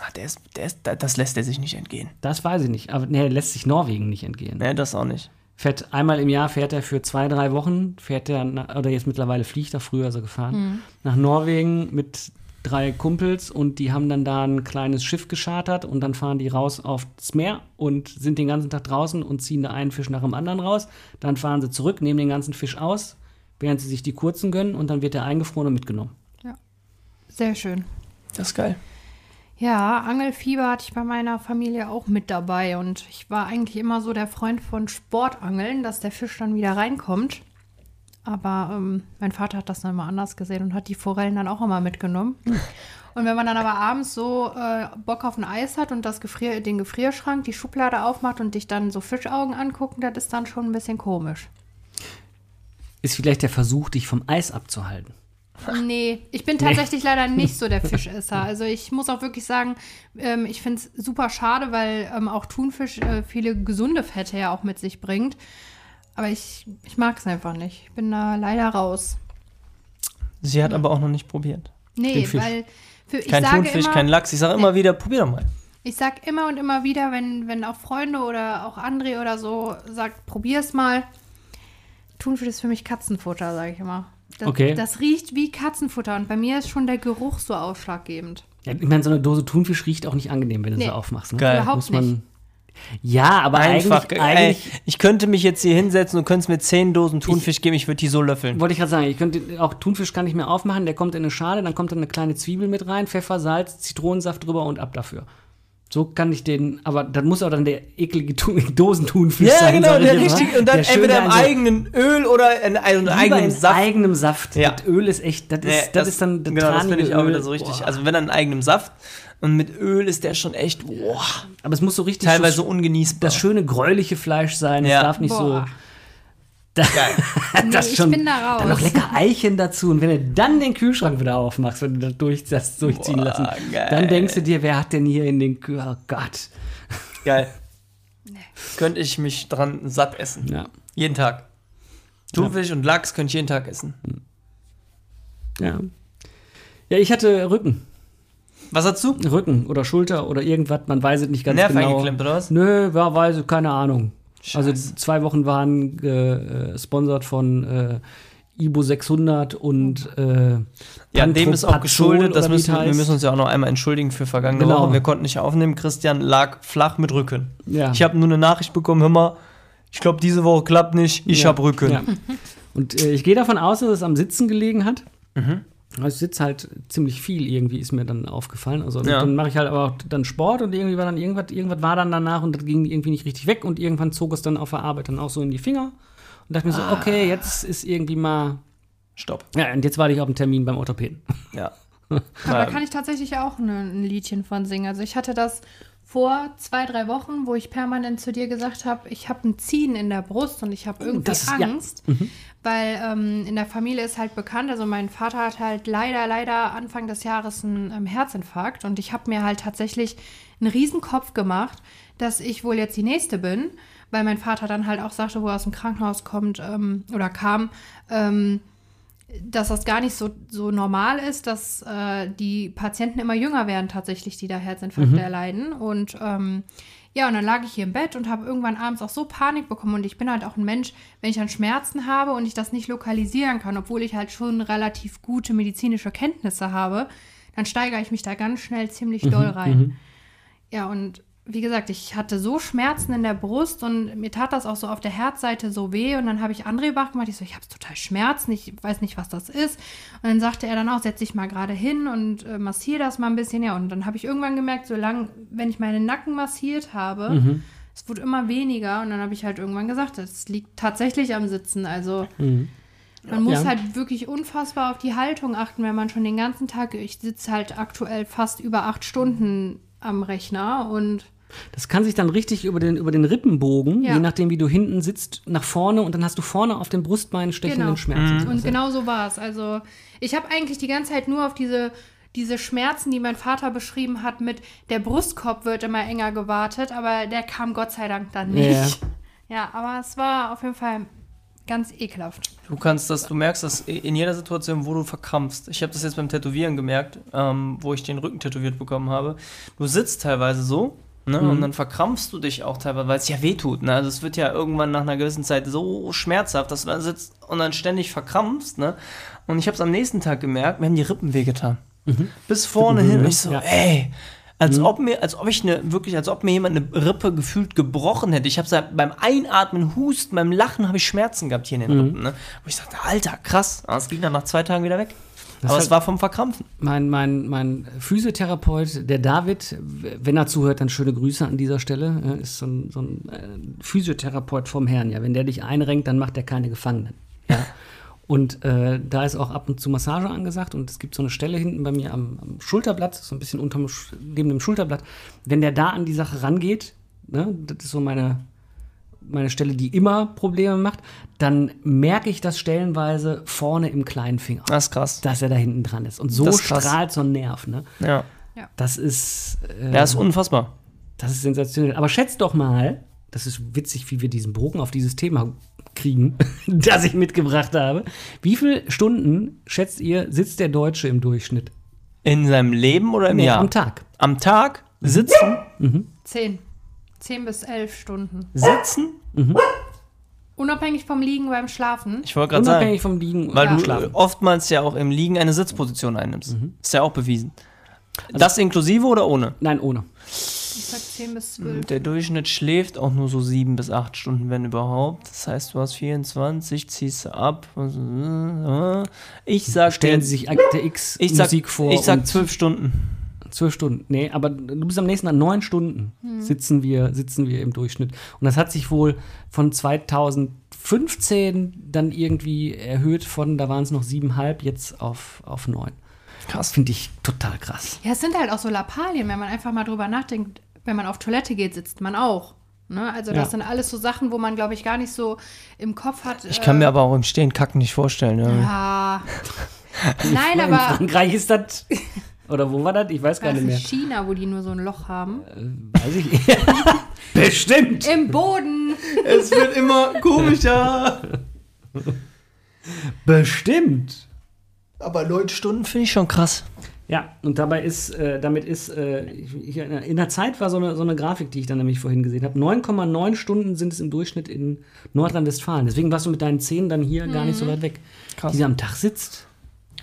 Ah, der ist, der ist, das lässt er sich nicht entgehen. Das weiß ich nicht. Aber nee, er lässt sich Norwegen nicht entgehen. Nee, das auch nicht. Fährt einmal im Jahr fährt er für zwei, drei Wochen, fährt er, oder jetzt mittlerweile fliegt er, früher er gefahren, nach Norwegen mit drei Kumpels und die haben dann da ein kleines Schiff geschartert und dann fahren die raus aufs Meer und sind den ganzen Tag draußen und ziehen da einen Fisch nach dem anderen raus. Dann fahren sie zurück, nehmen den ganzen Fisch aus, während sie sich die kurzen gönnen und dann wird der eingefroren und mitgenommen. Sehr schön. Das ist geil. Ja, Angelfieber hatte ich bei meiner Familie auch mit dabei und ich war eigentlich immer so der Freund von Sportangeln, dass der Fisch dann wieder reinkommt. Aber ähm, mein Vater hat das dann immer anders gesehen und hat die Forellen dann auch immer mitgenommen. Und wenn man dann aber abends so äh, Bock auf ein Eis hat und das Gefrier den Gefrierschrank, die Schublade aufmacht und dich dann so Fischaugen angucken, das ist dann schon ein bisschen komisch. Ist vielleicht der Versuch, dich vom Eis abzuhalten. Nee, ich bin tatsächlich leider nicht so der Fischesser. Also ich muss auch wirklich sagen, ähm, ich finde es super schade, weil ähm, auch Thunfisch äh, viele gesunde Fette ja auch mit sich bringt. Aber ich, ich mag es einfach nicht. Ich bin da leider raus. Sie hat aber auch noch nicht probiert. Nee, weil für, ich Kein sage Thunfisch, immer, kein Lachs. Ich sage immer wieder, probier doch mal. Ich sag immer und immer wieder, wenn, wenn auch Freunde oder auch André oder so sagt, probier's mal. Thunfisch ist für mich Katzenfutter, sage ich immer. Das, Okay. das riecht wie Katzenfutter und bei mir ist schon der Geruch so ausschlaggebend. Ja, ich meine, so eine Dose Thunfisch riecht auch nicht angenehm, wenn du Nee. sie aufmachst. Ne? Geil. Überhaupt Muss man, nicht. Ja, aber Einfach. eigentlich, ey, eigentlich ich könnte mich jetzt hier hinsetzen und könntest mir zehn Dosen Thunfisch geben, ich würde die so löffeln. wollte ich gerade sagen, ich könnte auch Thunfisch kann ich mir aufmachen, der kommt in eine Schale, dann kommt da eine kleine Zwiebel mit rein, Pfeffer, Salz, Zitronensaft drüber und ab dafür. So kann ich den, aber das muss auch dann der eklige Dosenthunfisch Ja, sein. genau, sag ich der immer. richtig. Und dann entweder im in so- eigenen Öl oder in, also in eigenem in Saft. eigenem Saft. Ja. Das Öl ist echt, das ist, Nee, das, ist dann das genau, das finde ich auch wieder so richtig. Boah. Also wenn dann in eigenem Saft und mit Öl ist der schon echt boah, aber es muss so richtig teilweise so, ungenießbar. das schöne gräuliche Fleisch sein. Es Ja. darf nicht Boah. so. Da, Nee, das ich schon, bin da raus. Dann noch lecker Eichen dazu. Und wenn du dann den Kühlschrank wieder aufmachst, wenn du das, durch, das durchziehen Boah, lassen, geil. dann denkst du dir, wer hat denn hier in den Kühl... Oh Gott. geil. Könnte ich mich dran satt essen. Ja. Jeden Tag. Thunfisch und Lachs könnte ich jeden Tag essen. Ja. Ja, ich hatte Rücken. Was hast du? Rücken oder Schulter oder irgendwas, man weiß es nicht ganz Nerv genau. eingeklemmt oder was? Nö, war, weiß keine Ahnung. Also Scheiße. zwei Wochen waren gesponsert von äh, Ibo 600 und äh, Ja, dem ist auch geschuldet. Das müssen, wir müssen uns ja auch noch einmal entschuldigen für vergangene Genau. Woche. Wir konnten nicht aufnehmen. Christian lag flach mit Rücken. Ja. Ich habe nur eine Nachricht bekommen, hör mal, ich glaube, diese Woche klappt nicht, ich Ja, habe Rücken. Ja. Und äh, ich gehe davon aus, dass es am Sitzen gelegen hat. Mhm. Also ich sitze halt ziemlich viel irgendwie, ist mir dann aufgefallen. Also Ja. dann mache ich halt aber auch dann Sport und irgendwie war dann irgendwas, irgendwas war dann danach und das ging irgendwie nicht richtig weg und irgendwann zog es dann auf der Arbeit dann auch so in die Finger und dachte mir so, Ah. okay, jetzt ist irgendwie mal, Stopp. ja, und jetzt warte ich auf einen Termin beim Orthopäden. Ja. Aber da Ähm. kann ich tatsächlich auch ne, ein Liedchen von singen. Also ich hatte das vor zwei, drei Wochen, wo ich permanent zu dir gesagt habe, ich habe ein Ziehen in der Brust und ich habe irgendwie Oh, das ist- ja. Angst. Weil ähm, in der Familie ist halt bekannt, also mein Vater hat halt leider, leider Anfang des Jahres einen ähm, Herzinfarkt und ich habe mir halt tatsächlich einen riesen Kopf gemacht, dass ich wohl jetzt die Nächste bin, weil mein Vater dann halt auch sagte, wo er aus dem Krankenhaus kommt ähm, oder kam, ähm, dass das gar nicht so, so normal ist, dass äh, die Patienten immer jünger werden tatsächlich, die da Herzinfarkte erleiden. Und ähm, ja, und dann lag ich hier im Bett und habe irgendwann abends auch so Panik bekommen. Und ich bin halt auch ein Mensch, wenn ich dann Schmerzen habe und ich das nicht lokalisieren kann, obwohl ich halt schon relativ gute medizinische Kenntnisse habe, dann steigere ich mich da ganz schnell ziemlich doll rein. Ja, und wie gesagt, ich hatte so Schmerzen in der Brust und mir tat das auch so auf der Herzseite so weh. Und dann habe ich André wach gemacht. Ich so, ich habe total Schmerzen, ich weiß nicht, was das ist. Und dann sagte er dann auch, setz dich mal gerade hin und äh, massiere das mal ein bisschen. Ja, und dann habe ich irgendwann gemerkt, solange, wenn ich meinen Nacken massiert habe, Mhm. es wurde immer weniger. Und dann habe ich halt irgendwann gesagt, es liegt tatsächlich am Sitzen. Also Mhm. man muss Ja. halt wirklich unfassbar auf die Haltung achten, wenn man schon den ganzen Tag, ich sitze halt aktuell fast über acht Stunden am Rechner und Das kann sich dann richtig über den, über den Rippenbogen, Ja. je nachdem, wie du hinten sitzt, nach vorne und dann hast du vorne auf den Brustbeinen stechenden Genau. Schmerz. Und genau so war es. Also ich habe eigentlich die ganze Zeit nur auf diese, diese Schmerzen, die mein Vater beschrieben hat, mit der Brustkorb wird immer enger gewartet, aber der kam Gott sei Dank dann nicht. Ja, aber es war auf jeden Fall ganz ekelhaft. Du kannst das, du merkst das in jeder Situation, wo du verkrampfst. Ich habe das jetzt beim Tätowieren gemerkt, ähm, wo ich den Rücken tätowiert bekommen habe. Du sitzt teilweise so, ne, und dann verkrampfst du dich auch teilweise, weil es ja wehtut. Ne? Also es wird ja irgendwann nach einer gewissen Zeit so schmerzhaft, dass du da sitzt und dann ständig verkrampfst. Ne? Und ich habe es am nächsten Tag gemerkt, mir haben die Rippen wehgetan. Bis vorne hin. Und ich so, Ja. ey. Als ob mir, als ob ich eine, wirklich, als ob mir jemand eine Rippe gefühlt gebrochen hätte. Ich habe beim Einatmen, Husten, beim Lachen habe ich Schmerzen gehabt hier in den Rippen. Ne? Wo ich sagte, Alter, krass. Aber es ging dann nach zwei Tagen wieder weg. Aber hat- es war vom Verkrampfen. Mein, mein, mein Physiotherapeut, der David, wenn er zuhört, dann schöne Grüße an dieser Stelle, ist so ein, so ein äh, Physiotherapeut vom Herrn. Ja, wenn der dich einrenkt, dann macht er keine Gefangenen. Ja. Und äh, da ist auch ab und zu Massage angesagt und es gibt so eine Stelle hinten bei mir am, am Schulterblatt, so ein bisschen unterm, Sch- neben dem Schulterblatt. Wenn der da an die Sache rangeht, ne, das ist so meine, meine Stelle, die immer Probleme macht, dann merke ich das stellenweise vorne im kleinen Finger Das ist krass. dass er da hinten dran ist. Und so ist strahlt so ein Nerv, ne? Ja. Das ist, äh, Ja, ist unfassbar. das ist sensationell. Aber schätzt doch mal, das ist witzig, wie wir diesen Bogen auf dieses Thema kriegen, das ich mitgebracht habe. Wie viele Stunden, schätzt ihr, sitzt der Deutsche im Durchschnitt? In seinem Leben oder im Nee, Jahr? am Tag. Am Tag sitzen, Zehn. Zehn bis elf Stunden. sitzen. Unabhängig vom Liegen beim Schlafen. Ich wollte gerade sagen, Unabhängig vom Liegen weil und du Schlafen. äh, oftmals ja auch im Liegen eine Sitzposition einnimmst. Ist ja auch bewiesen. das inklusive oder ohne? Nein, ohne. Ich sag zehn bis zwölf. Der Durchschnitt schläft auch nur so sieben bis acht Stunden, wenn überhaupt. Das heißt, du hast 24, ziehst du ab. Ich sag Stellen Sie sich Akte X sag, Musik vor. Ich sag und zwölf Stunden. Zwölf Stunden. Nee, aber du bist am nächsten Tag neun Stunden sitzen wir, sitzen wir im Durchschnitt. Und das hat sich wohl von 2015 dann irgendwie erhöht von, da waren es noch siebenhalb, jetzt auf, auf neun. Krass. Finde ich total krass. Ja, es sind halt auch so Lappalien, wenn man einfach mal drüber nachdenkt, wenn man auf Toilette geht, sitzt man auch. Ne? Also das Ja. sind alles so Sachen, wo man, glaube ich, gar nicht so im Kopf hat. Ich kann mir aber auch im Stehen kacken nicht vorstellen. Ja. Ja. Nein, In aber Frankreich ist das. Oder wo war das? Ich weiß gar nicht mehr. ist China, wo die nur so ein Loch haben. Weiß ich nicht. Bestimmt. Im Boden. Es wird immer komischer. Bestimmt. Aber neun Stunden finde ich schon krass. Ja, und dabei ist, äh, damit ist, äh, ich, ich, in der Zeit war so eine, so eine Grafik, die ich dann nämlich vorhin gesehen habe. 9,9 Stunden sind es im Durchschnitt in Nordrhein-Westfalen. Deswegen warst du mit deinen Zähnen dann hier gar nicht so weit weg. Krass. Die am Tag sitzt.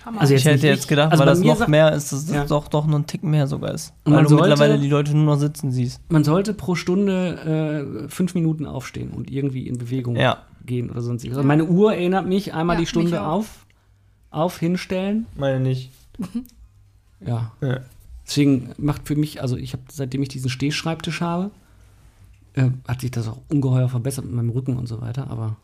Hammer. Also Ich hätte jetzt gedacht, also weil das noch mehr ist, dass das Ja. doch, doch noch ein Tick mehr sogar ist. Und Weil man du mittlerweile sollte- die Leute nur noch sitzen siehst. Man sollte pro Stunde äh, fünf Minuten aufstehen und irgendwie in Bewegung Ja. gehen oder sonst. Also meine Uhr erinnert mich einmal Ja, die Stunde auf, auf, hinstellen. Meine nicht. Ja. Ja. Deswegen macht für mich, also ich habe, seitdem ich diesen Stehschreibtisch habe, äh, hat sich das auch ungeheuer verbessert mit meinem Rücken und so weiter. Aber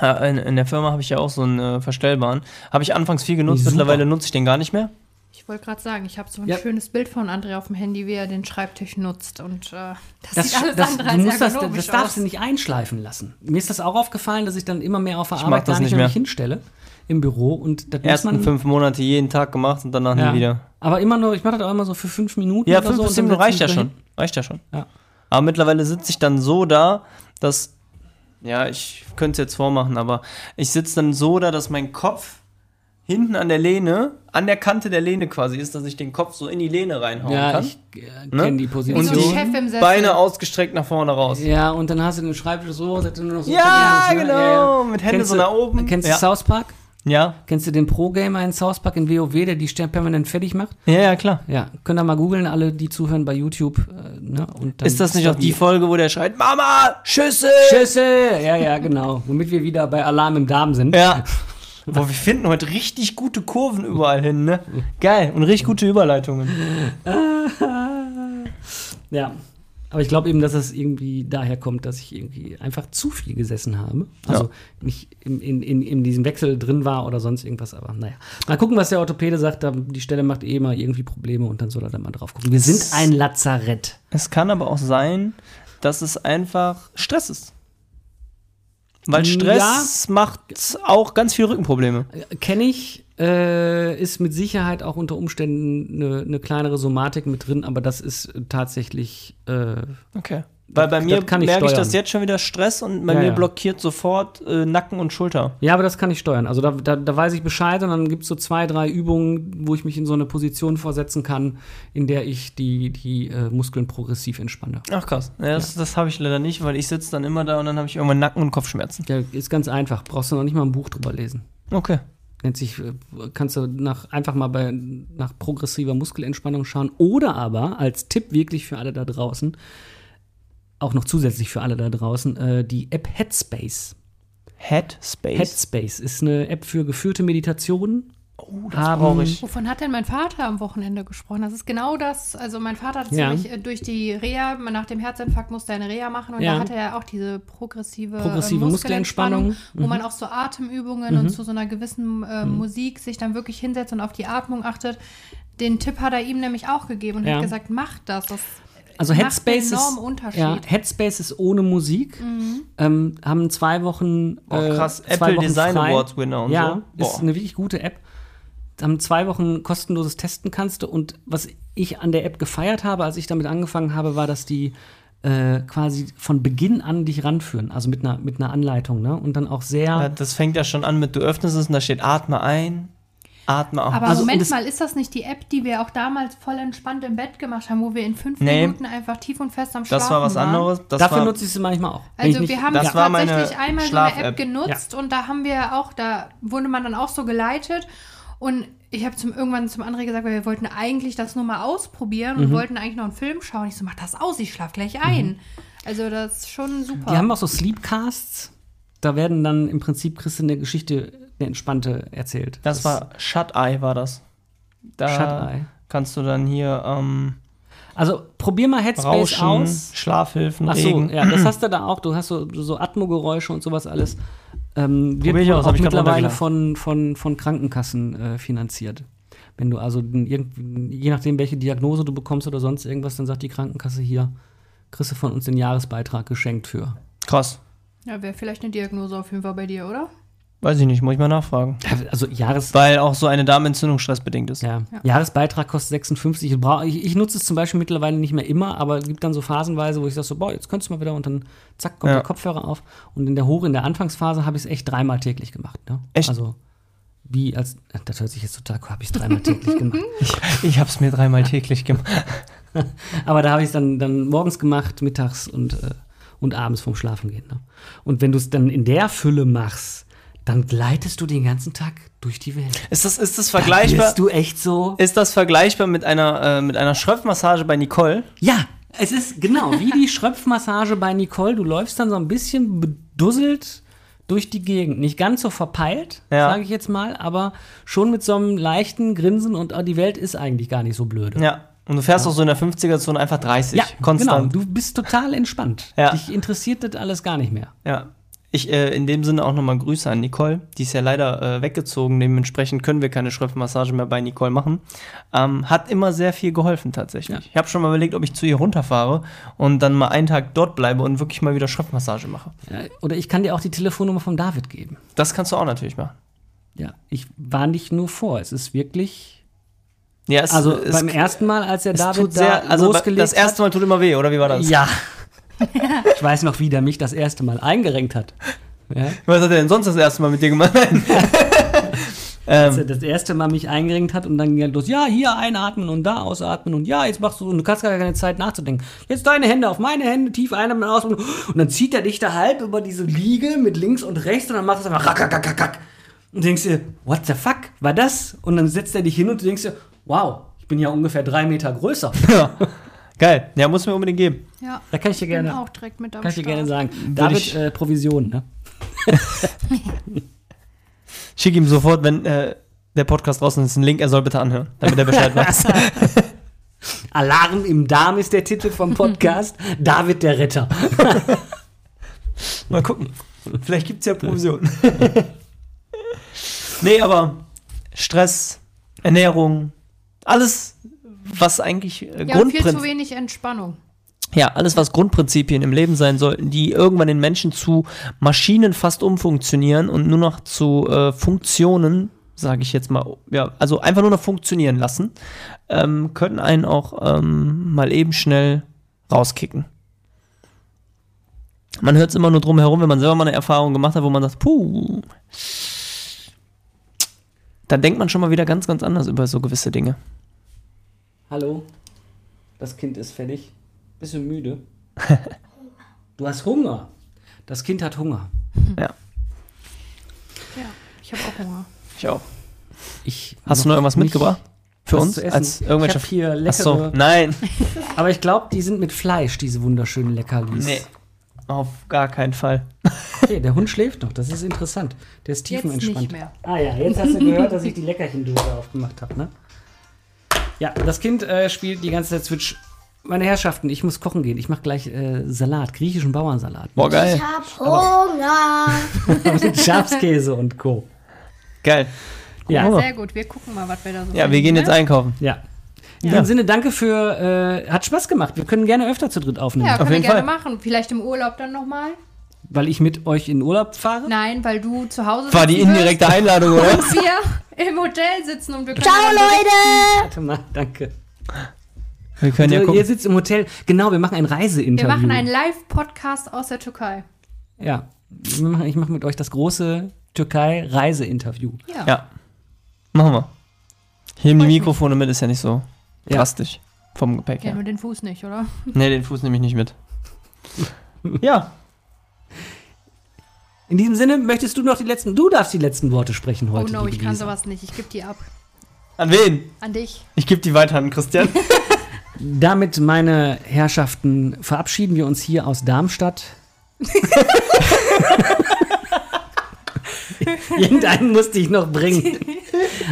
In, in der Firma habe ich ja auch so einen äh, verstellbaren. Habe ich anfangs viel genutzt, Super. mittlerweile nutze ich den gar nicht mehr. Ich wollte gerade sagen, ich habe so ein Ja. schönes Bild von André auf dem Handy, wie er den Schreibtisch nutzt. Und äh, das, das, sieht alles das, andere du als musst das, ergonomisch das darfst aus. du nicht einschleifen lassen. Mir ist das auch aufgefallen, dass ich dann immer mehr auf der Ich Arbeit gar nicht mehr mich hinstelle im Büro und das muss Ersten man, fünf Monate jeden Tag gemacht und danach ja. nie wieder. Aber immer nur, ich mache das auch immer so für fünf Minuten. Ja, oder fünf so bis zehn Minuten reicht ja schon. Reicht ja schon. Ja. Aber mittlerweile sitze ich dann so da, dass, ja, ich könnte es jetzt vormachen, aber ich sitze dann so da, dass mein Kopf hinten an der Lehne, an der Kante der Lehne quasi ist, dass ich den Kopf so in die Lehne reinhauen Ja, kann. ich äh, Ne? kenne die Position. so Chef im Sessel. Beine ausgestreckt nach vorne raus. Ja, und dann hast du den Schreibtisch so, setzt du nur noch so. Ja, gucken, ne? genau, mit Händen Kennst so nach oben. Kennst du Ja. South Park? Ja, Kennst du den Pro-Gamer in South Park in WoW, der die Sterne permanent fertig macht? ja, ja, klar. Ja, könnt ihr mal googeln, alle, die zuhören bei YouTube. Äh, ne? Ist das nicht auch die Folge, wo der schreit, Mama, Schüssel? Schüssel! Ja, ja, genau. Womit wir wieder bei Alarm im Darm sind. Ja. Boah, wir finden heute richtig gute Kurven überall hin, ne? Geil. Und richtig gute Überleitungen. Ja. Aber ich glaube eben, dass es irgendwie daher kommt, dass ich irgendwie einfach zu viel gesessen habe. Also Ja. nicht in, in, in, in diesem Wechsel drin war oder sonst irgendwas. Aber naja. Mal gucken, was der Orthopäde sagt. Die Stelle macht eh immer irgendwie Probleme und dann soll er da mal drauf gucken. Wir sind ein Lazarett. Es kann aber auch sein, dass es einfach Stress ist. Weil Stress macht auch ganz viele Rückenprobleme. Kenne ich, äh, ist mit Sicherheit auch unter Umständen eine, eine kleinere Somatik mit drin, aber das ist tatsächlich. Äh, Okay. Weil bei mir ich merke ich steuern. das jetzt schon wieder Stress und bei Ja, mir ja. blockiert sofort äh, Nacken und Schulter. ja, aber das kann ich steuern. Also da, da, da weiß ich Bescheid und dann gibt es so zwei, drei Übungen, wo ich mich in so eine Position vorsetzen kann, in der ich die, die äh, Muskeln progressiv entspanne. Ach krass. Ja, das das habe ich leider nicht, weil ich sitze dann immer da und dann habe ich irgendwann Nacken- und Kopfschmerzen. Ja, ist ganz einfach. Brauchst du noch nicht mal ein Buch drüber lesen. Okay. Nennt sich, äh, kannst du nach, einfach mal bei, nach progressiver Muskelentspannung schauen. Oder aber als Tipp wirklich für alle da draußen, auch noch zusätzlich für alle da draußen, äh, die App Headspace. Headspace. Headspace ist eine App für geführte Meditationen. oh, haben- brauche ich. Wovon hat denn mein Vater am Wochenende gesprochen? Das ist genau das. Also mein Vater hat Ja. nämlich äh, durch die Reha, nach dem Herzinfarkt musste er eine Reha machen und Ja. da hatte er auch diese progressive, Progressive äh, Muskelentspannung. Mhm. wo man auch so Atemübungen und zu so einer gewissen äh, Musik sich dann wirklich hinsetzt und auf die Atmung achtet. Den Tipp hat er ihm nämlich auch gegeben und Ja. hat gesagt, mach das. Das Also Headspace ist, Unterschied. ja, Headspace ist ohne Musik. Ähm, haben zwei Wochen. Oh, krass. zwei Apple Wochen Design frei. Awards Winner und ja, so. ist Boah. eine wirklich gute App. Haben zwei Wochen kostenloses Testen kannst du. Und was ich an der App gefeiert habe, als ich damit angefangen habe, war, dass die äh, quasi von Beginn an dich ranführen. Also mit einer, mit einer Anleitung. Ne? Und dann auch sehr. Ja, das fängt ja schon an mit, du öffnest es und da steht atme ein, atme aus. Aber Also, Moment mal, ist das nicht die App, die wir auch damals voll entspannt im Bett gemacht haben, wo wir in fünf Nee. Minuten einfach tief und fest am Schlafen das war was waren? anderes. Das Dafür war, nutze ich sie manchmal auch. Also wir haben Das war meine tatsächlich einmal so eine. App genutzt und da haben wir auch, da wurde man dann auch so geleitet und ich habe zum irgendwann zum André gesagt, weil wir wollten eigentlich das nur mal ausprobieren Mhm. und wollten eigentlich noch einen Film schauen. Ich so, mach das aus, ich schlaf gleich ein. Also das ist schon super. Die haben auch so Sleepcasts. Da werden dann im Prinzip kriegst du eine Geschichte, eine entspannte erzählt. das war Shut-Eye war das. Da Shut-Eye. kannst du dann hier ähm, Also probier mal Headspace Rauschen, aus. Schlafhilfen, Ach so, Regen. ja, das hast du da auch. Du hast so, so Atmogeräusche und sowas alles. Ähm, wird ich auch grad mittlerweile von, von, von Krankenkassen äh, finanziert. Wenn du also je nachdem, welche Diagnose du bekommst oder sonst irgendwas, dann sagt die Krankenkasse hier, kriegst du von uns den Jahresbeitrag geschenkt für. Krass. ja, wäre vielleicht eine Diagnose auf jeden Fall bei dir, oder? Weiß ich nicht, muss ich mal nachfragen. Also Jahres, Weil auch so eine Darmentzündung stressbedingt ist. Ja. Jahresbeitrag kostet 56. Ich, ich, nutze es zum Beispiel mittlerweile nicht mehr immer, aber es gibt dann so phasenweise, wo ich sage so, boah, jetzt könntest du mal wieder und dann zack, kommt Ja. der Kopfhörer auf. Und in der Hoch, in der Anfangsphase habe ich es echt dreimal täglich gemacht. Ne? Echt? Also wie als, das hört sich jetzt total, habe ich es dreimal täglich gemacht. Ich, ich habe es mir dreimal täglich gemacht. Aber da habe ich es dann, dann morgens gemacht, mittags und, äh, und abends vorm Schlafen gehen. Ne? Und wenn du es dann in der Fülle machst, dann gleitest du den ganzen Tag durch die Welt. Ist das, ist das Da vergleichbar? bist du echt so. Ist das vergleichbar mit einer, äh, mit einer Schröpfmassage bei Nicole? Ja, es ist genau wie die Schröpfmassage bei Nicole. Du läufst dann so ein bisschen bedusselt durch die Gegend. Nicht ganz so verpeilt, Ja. sage ich jetzt mal, aber schon mit so einem leichten Grinsen und oh, die Welt ist eigentlich gar nicht so blöde. Ja. Und du fährst auch so in der 50er-Zone einfach 30. Ja, konstant. genau. Du bist total entspannt. Ja. Dich interessiert das alles gar nicht mehr. Ja. Ich, äh, in dem Sinne auch nochmal Grüße an Nicole. Die ist ja leider äh, weggezogen. Dementsprechend können wir keine Schröpfmassage mehr bei Nicole machen. Ähm, hat immer sehr viel geholfen tatsächlich. Ja. Ich habe schon mal überlegt, ob ich zu ihr runterfahre und dann mal einen Tag dort bleibe und wirklich mal wieder Schröpfmassage mache. Ja, oder ich kann dir auch die Telefonnummer von David geben. Das kannst du auch natürlich machen. Ja, ich war nicht nur vor. Es ist wirklich. Ja, es, Also es, beim ersten Mal, als es David tut sehr, da also losgelegt das erste Mal tut immer weh, oder wie war das? Ja. ich weiß noch, wie der mich das erste Mal eingerenkt hat. Ja. Was hat er denn sonst das erste Mal mit dir gemacht? Als er ähm, das erste Mal mich eingerenkt hat und dann ging er los, ja, hier einatmen und da ausatmen und ja, jetzt machst du, und du hast gar keine Zeit nachzudenken. Jetzt deine Hände auf meine Hände, tief einatmen, ausatmen und dann zieht er dich da halb über diese Liege mit links und rechts und dann machst du einfach rack, rack, rack, rack, rack. Und denkst dir, what the fuck, war das? Und dann setzt er dich hin und du denkst dir, wow, ich bin ja ungefähr drei Meter größer. Ja. Geil. Ja, muss mir unbedingt geben. Ja. Da kann ich dir bin gerne, auch direkt mit am kann ich dir Start. gerne sagen. David, ich- äh, Provision, ne? Schick ihm sofort, wenn äh, der Podcast draußen ist, einen Link, er soll bitte anhören, damit er Bescheid weiß. Alarm im Darm ist der Titel vom Podcast. David der Retter. Mal gucken. Vielleicht gibt es ja Provision. nee, aber Stress, Ernährung, alles, was eigentlich äh, Ja, und viel zu Grundprinzip. wenig Entspannung. Ja, alles, was Grundprinzipien im Leben sein sollten, die irgendwann den Menschen zu Maschinen fast umfunktionieren und nur noch zu äh, Funktionen, sage ich jetzt mal, ja, also einfach nur noch funktionieren lassen, ähm, können einen auch ähm, mal eben schnell rauskicken. Man hört es immer nur drum herum, wenn man selber mal eine Erfahrung gemacht hat, wo man sagt, puh, dann denkt man schon mal wieder ganz, ganz anders über so gewisse Dinge. Hallo, das Kind ist fertig. Bist du müde? Du hast Hunger. Das Kind hat Hunger. Ja, Ja, ich habe auch Hunger. ich auch. Ich Hast du noch irgendwas mitgebracht? Für uns? Als irgendwelche ich habe hier leckere, nein. aber ich glaube, die sind mit Fleisch, diese wunderschönen Leckerlis. Nee. Auf gar keinen Fall. Okay, der Hund schläft noch, das ist interessant. Der ist Jetzt tiefenentspannt. nicht mehr. Ah ja, jetzt hast du gehört, dass ich die Leckerchendose aufgemacht habe, ne? Ja, das Kind äh, spielt die ganze Zeit Switch. Meine Herrschaften, ich muss kochen gehen. Ich mache gleich äh, Salat, griechischen Bauernsalat. Boah, geil. hab Hunger. mit Schafskäse und Co. Geil. Ja. Sehr gut, wir gucken mal, was wir da so Ja, wir gehen jetzt ne? einkaufen. ja. In Ja. dem Sinne, danke für, äh, hat Spaß gemacht. Wir können gerne öfter zu dritt aufnehmen, Ja, können wir jeden gerne Fall. machen. Vielleicht im Urlaub dann nochmal. weil ich mit euch in Urlaub fahre. Nein, weil du zu Hause War die indirekte Einladung, oder? und wir im Hotel sitzen und wir können Ciao, Leute. Warte mal, danke. Wir können ja ihr gucken. sitzt im Hotel. Genau, wir machen ein Wir Reiseinterview. machen einen Live-Podcast aus der Türkei. Ja, wir ich mache mit euch das große Türkei-Reiseinterview. Ja. Ja. Machen wir. Hier im Freu ich mich. Mikrofone mit ist ja nicht so Ja. drastisch. Vom Gepäck Ja, her. nur den Fuß nicht, oder? Nee, den Fuß nehme ich nicht mit. ja. In diesem Sinne, möchtest du noch die letzten, du darfst die letzten Worte sprechen Oh heute. no, liebe ich kann Lisa. sowas nicht. Ich gebe die ab. An wen? An dich. Ich gebe die weiter an Christian. Damit, meine Herrschaften, verabschieden wir uns hier aus Darmstadt. Irgendeinen musste ich noch bringen.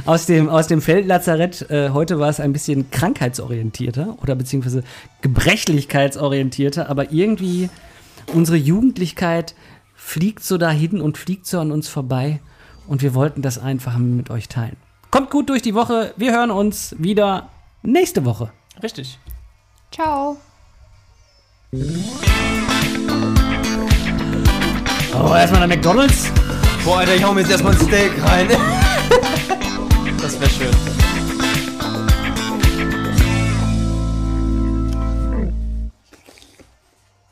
Aus dem, aus dem Feldlazarett. Äh, heute war es ein bisschen krankheitsorientierter oder beziehungsweise gebrechlichkeitsorientierter, aber irgendwie unsere Jugendlichkeit fliegt so dahin und fliegt so an uns vorbei und wir wollten das einfach mit euch teilen. Kommt gut durch die Woche. Wir hören uns wieder nächste Woche. Richtig. Ciao. Oh, erstmal der McDonalds. Boah, Alter, ich hau mir jetzt erstmal ein Steak rein. das wäre schön.